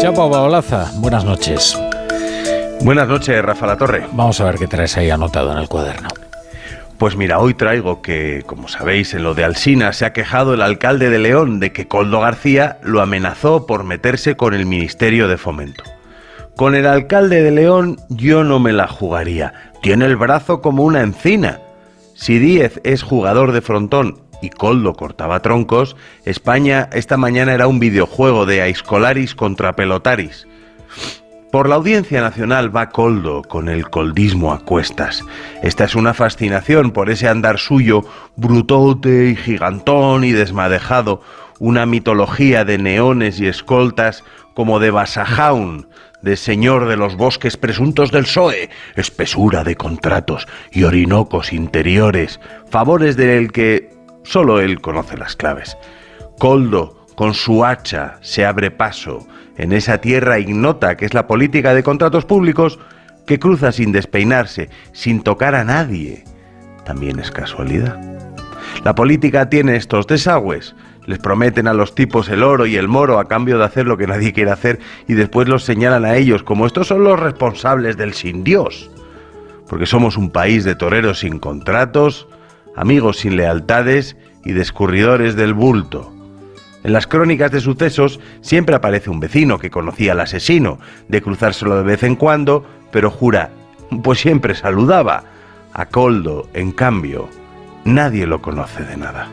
Chapa Baolaza, buenas noches. Buenas noches, Rafa La Torre. Vamos a ver qué traes ahí anotado en el cuaderno. Pues mira, hoy traigo que, como sabéis, en lo de Alsina se ha quejado el alcalde de León de que Coldo García lo amenazó por meterse con el Ministerio de Fomento. Con el alcalde de León yo no me la jugaría. Tiene el brazo como una encina. Si Díez es jugador de frontón y Coldo cortaba troncos, España esta mañana era un videojuego de Aiscolaris contra Pelotaris. Por la Audiencia Nacional va Coldo con el coldismo a cuestas. Esta es una fascinación por ese andar suyo, brutote y gigantón y desmadejado, una mitología de neones y escoltas como de Basajaun, de señor de los bosques presuntos del PSOE, espesura de contratos y orinocos interiores, favores del que solo él conoce las claves. Coldo, con su hacha, se abre paso en esa tierra ignota que es la política de contratos públicos, que cruza sin despeinarse, sin tocar a nadie. También es casualidad. La política tiene estos desagües. Les prometen a los tipos el oro y el moro a cambio de hacer lo que nadie quiere hacer y después los señalan a ellos como estos son los responsables del sin Dios. Porque somos un país de toreros sin contratos, amigos sin lealtades y descurridores del bulto. En las crónicas de sucesos siempre aparece un vecino que conocía al asesino, de cruzárselo de vez en cuando, pero jura, pues siempre saludaba. A Coldo, en cambio, nadie lo conoce de nada.